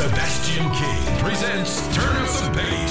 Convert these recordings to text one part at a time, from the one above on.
Sebastian King presents Turn Up the Bass.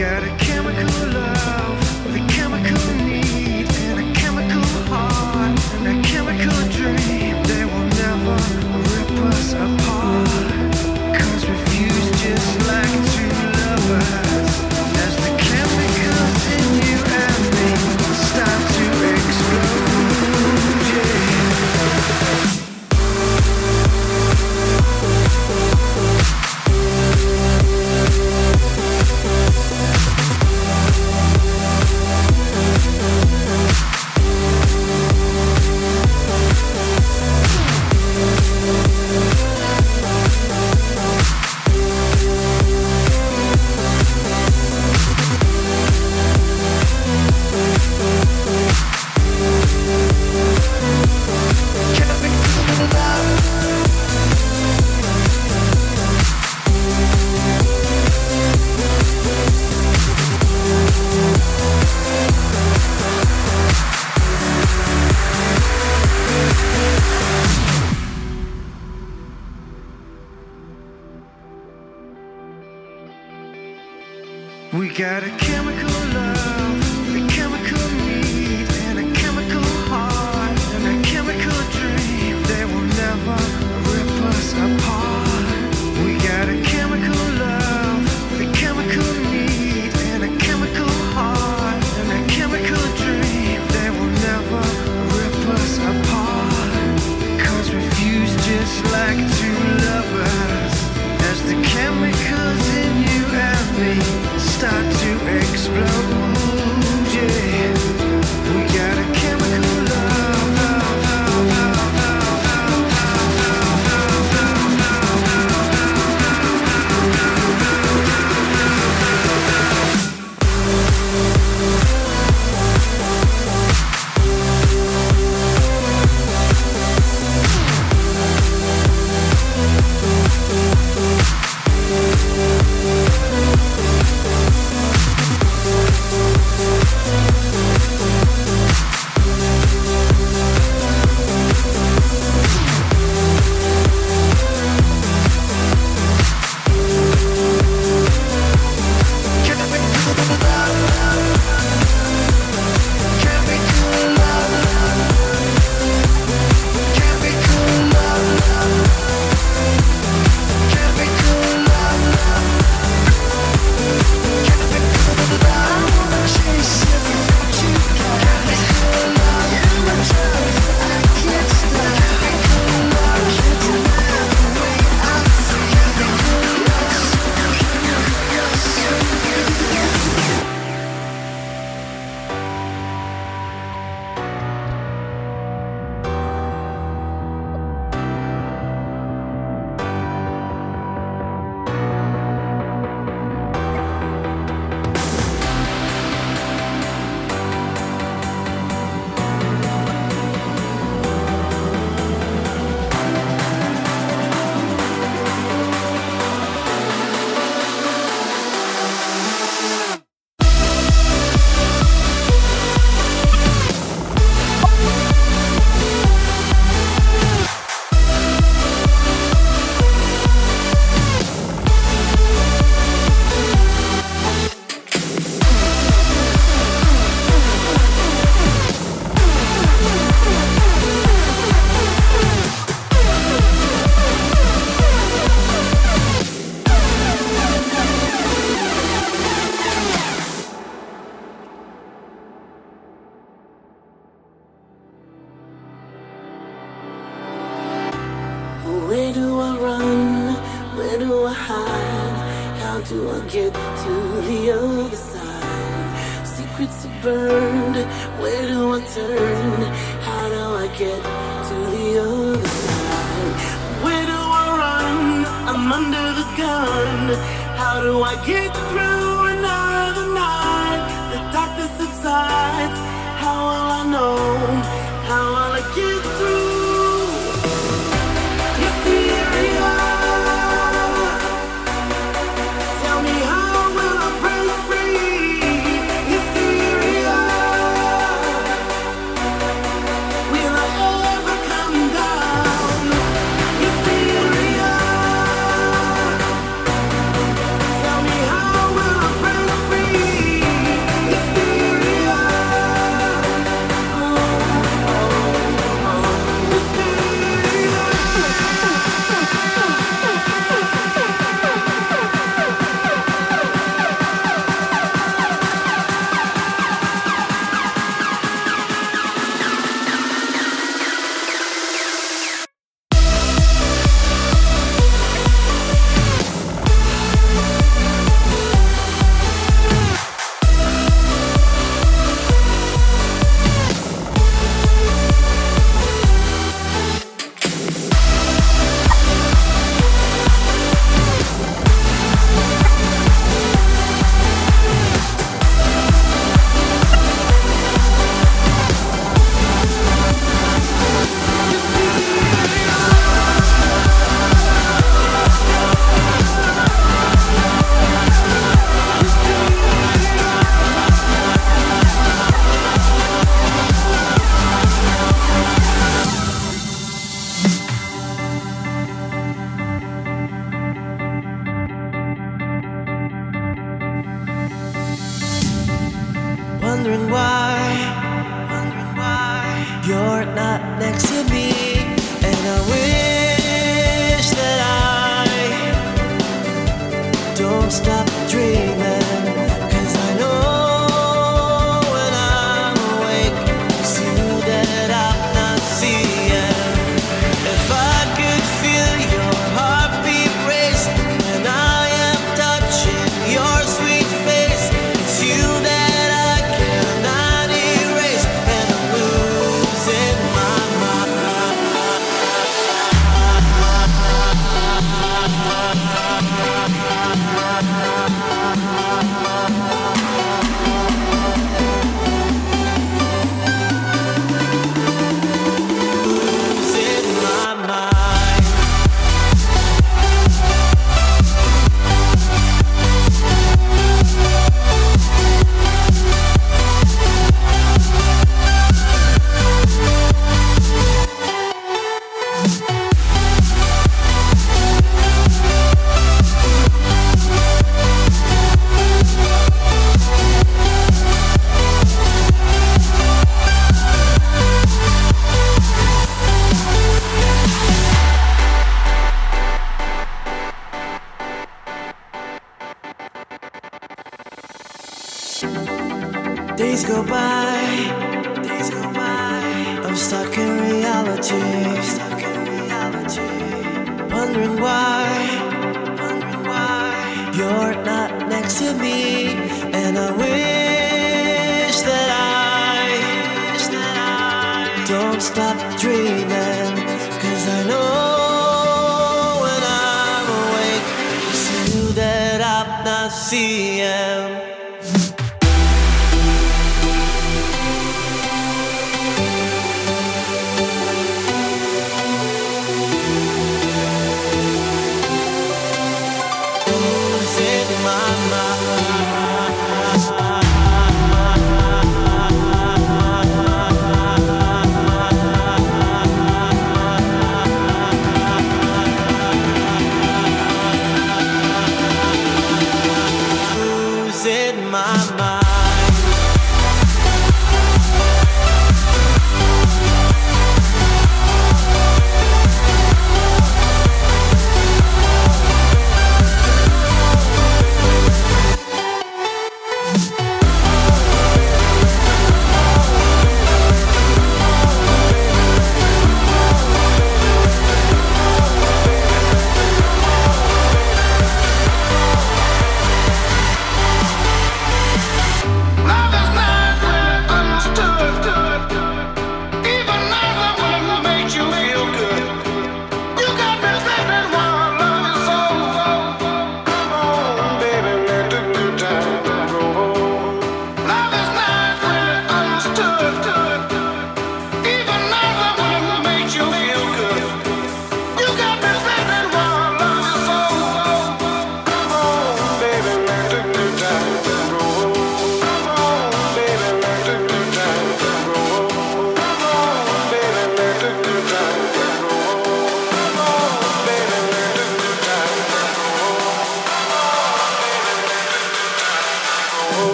got a chemical love.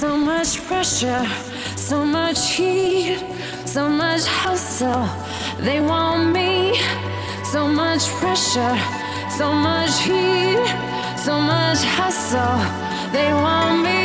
So much pressure, so much heat, so much hustle. They want me. So much pressure, so much heat, so much hustle. They want me.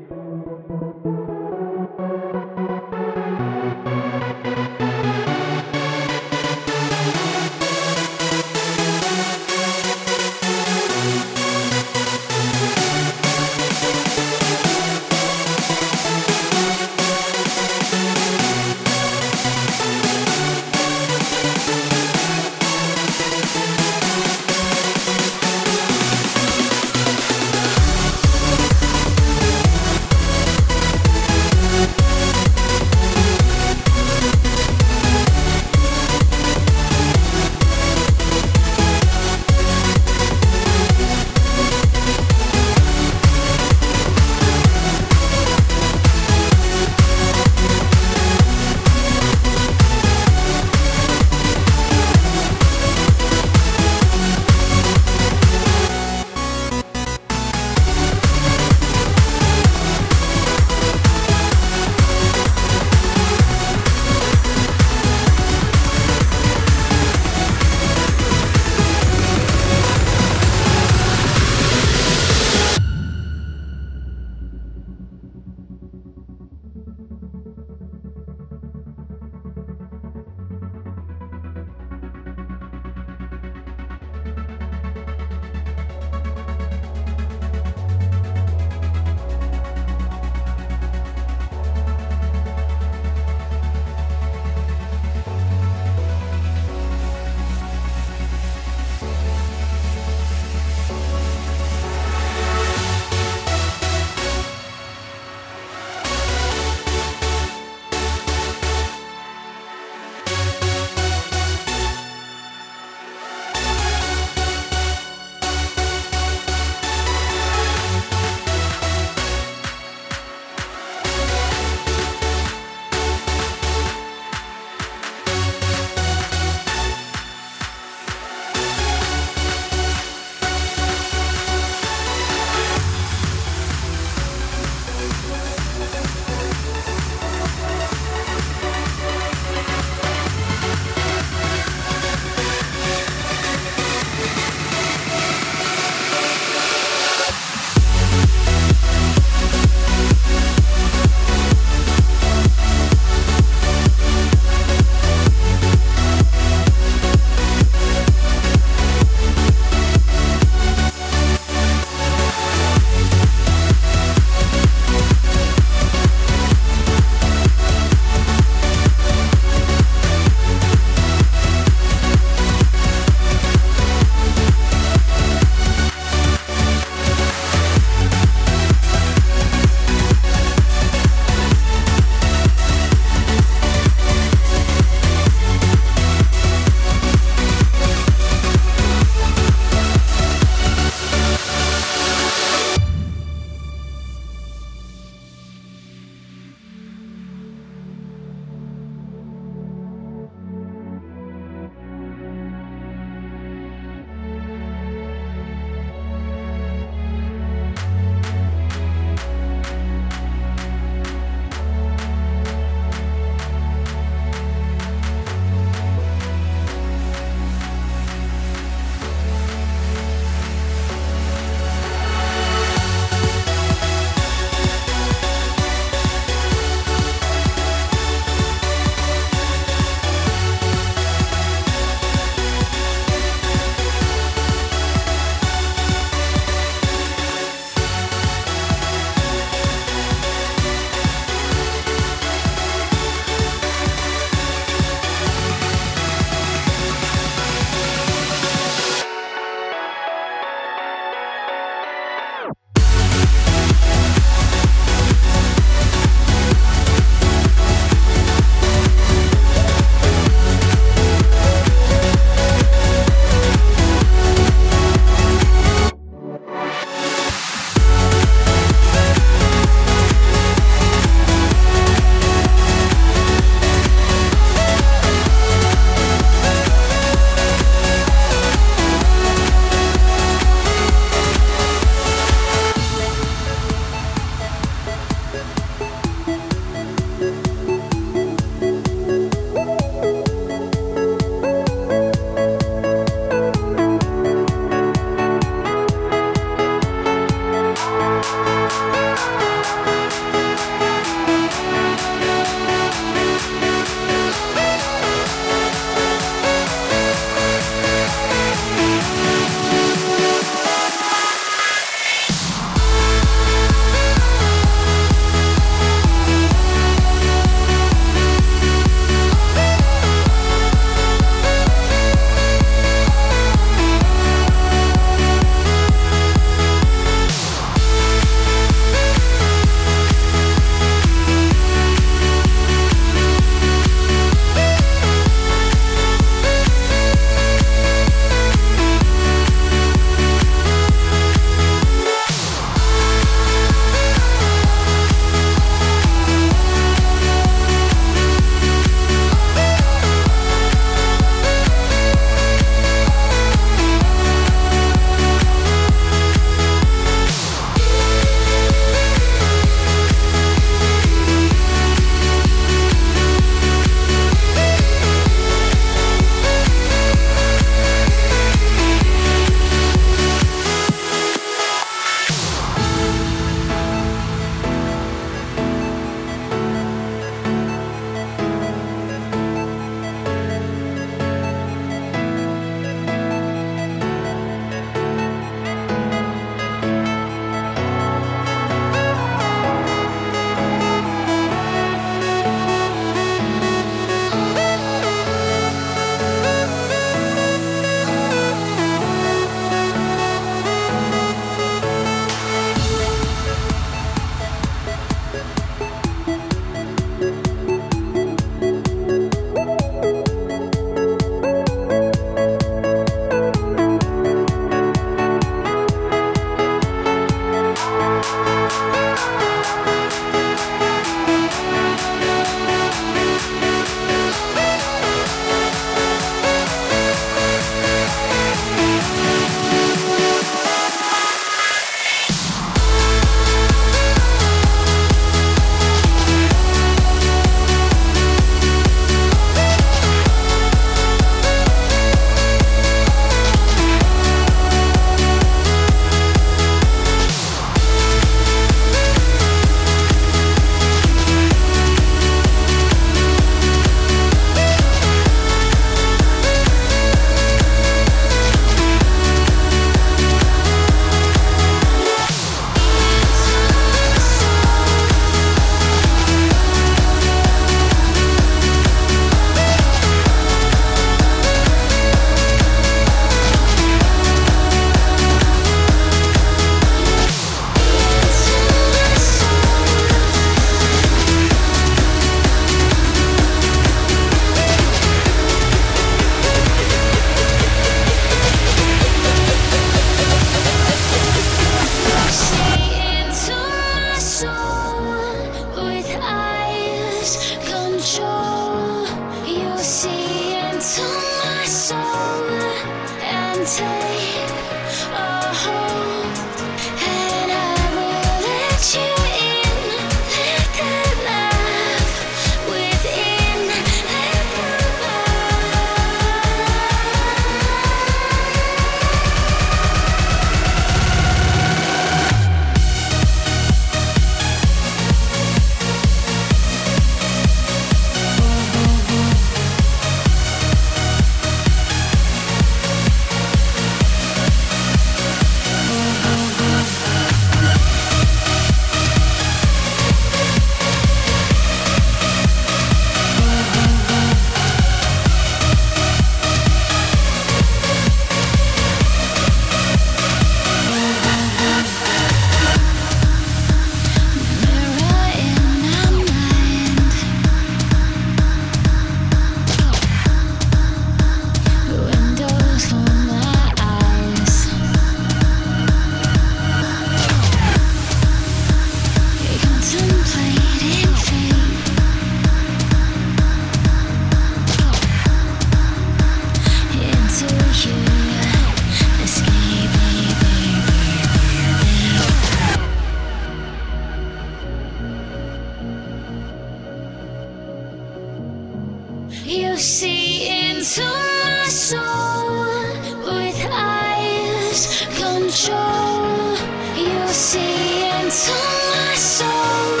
control. You see into my soul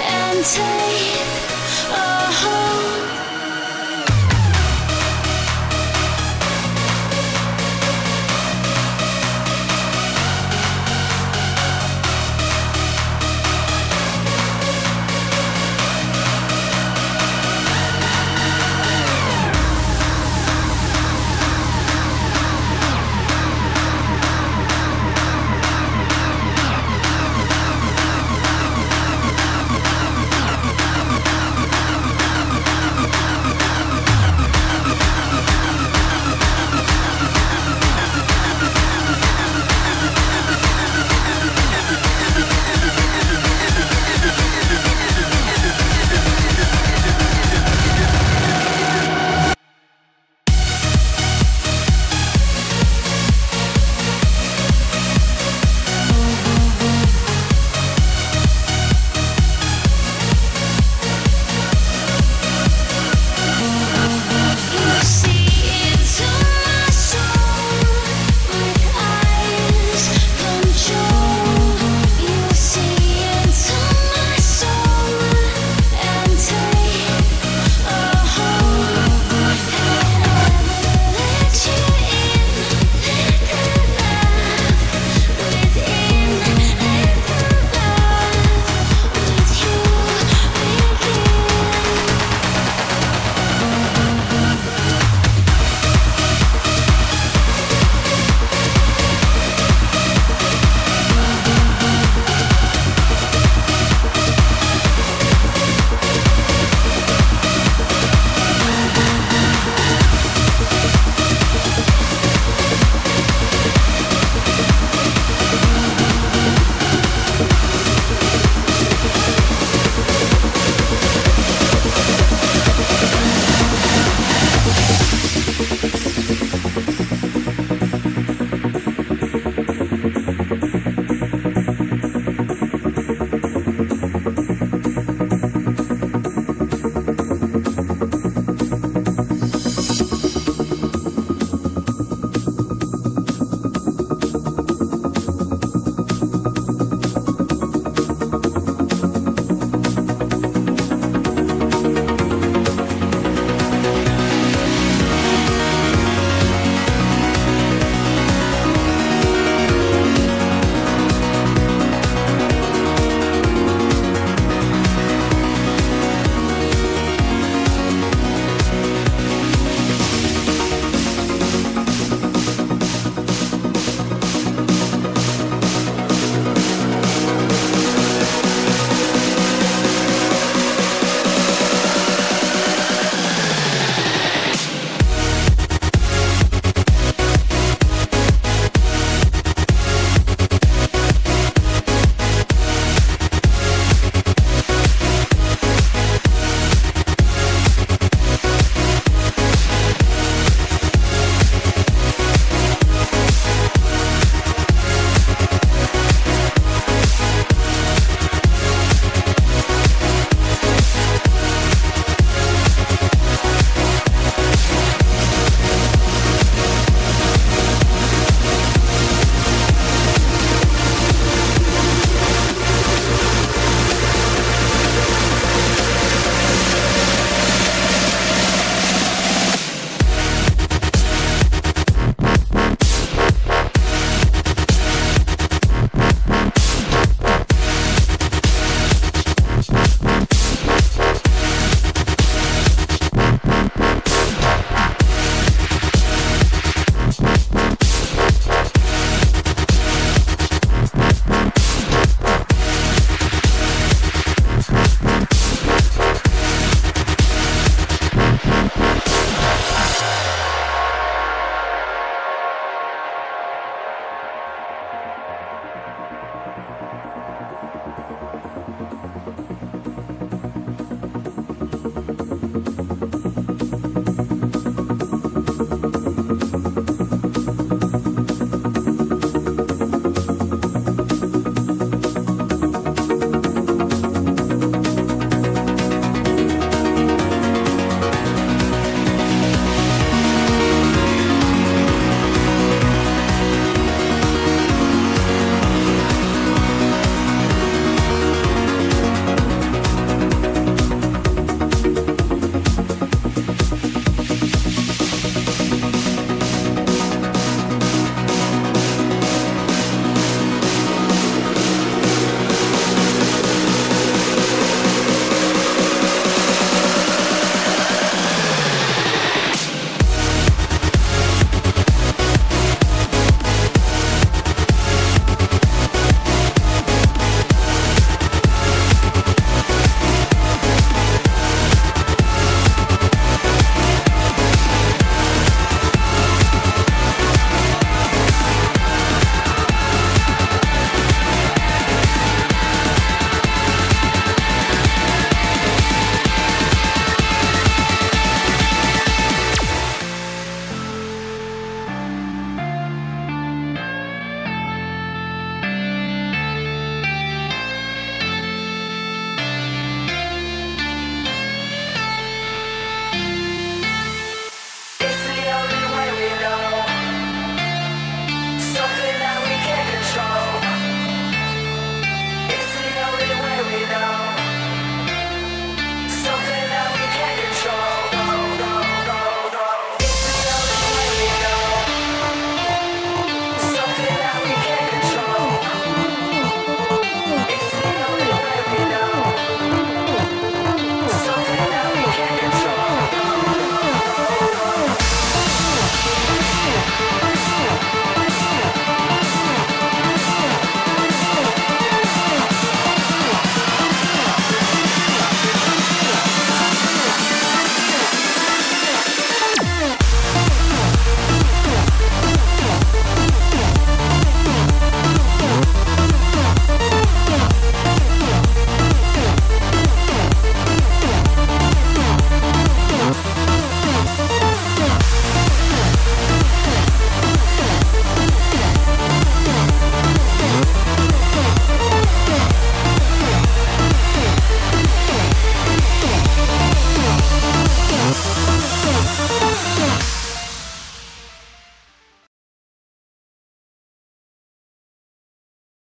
and take a hold.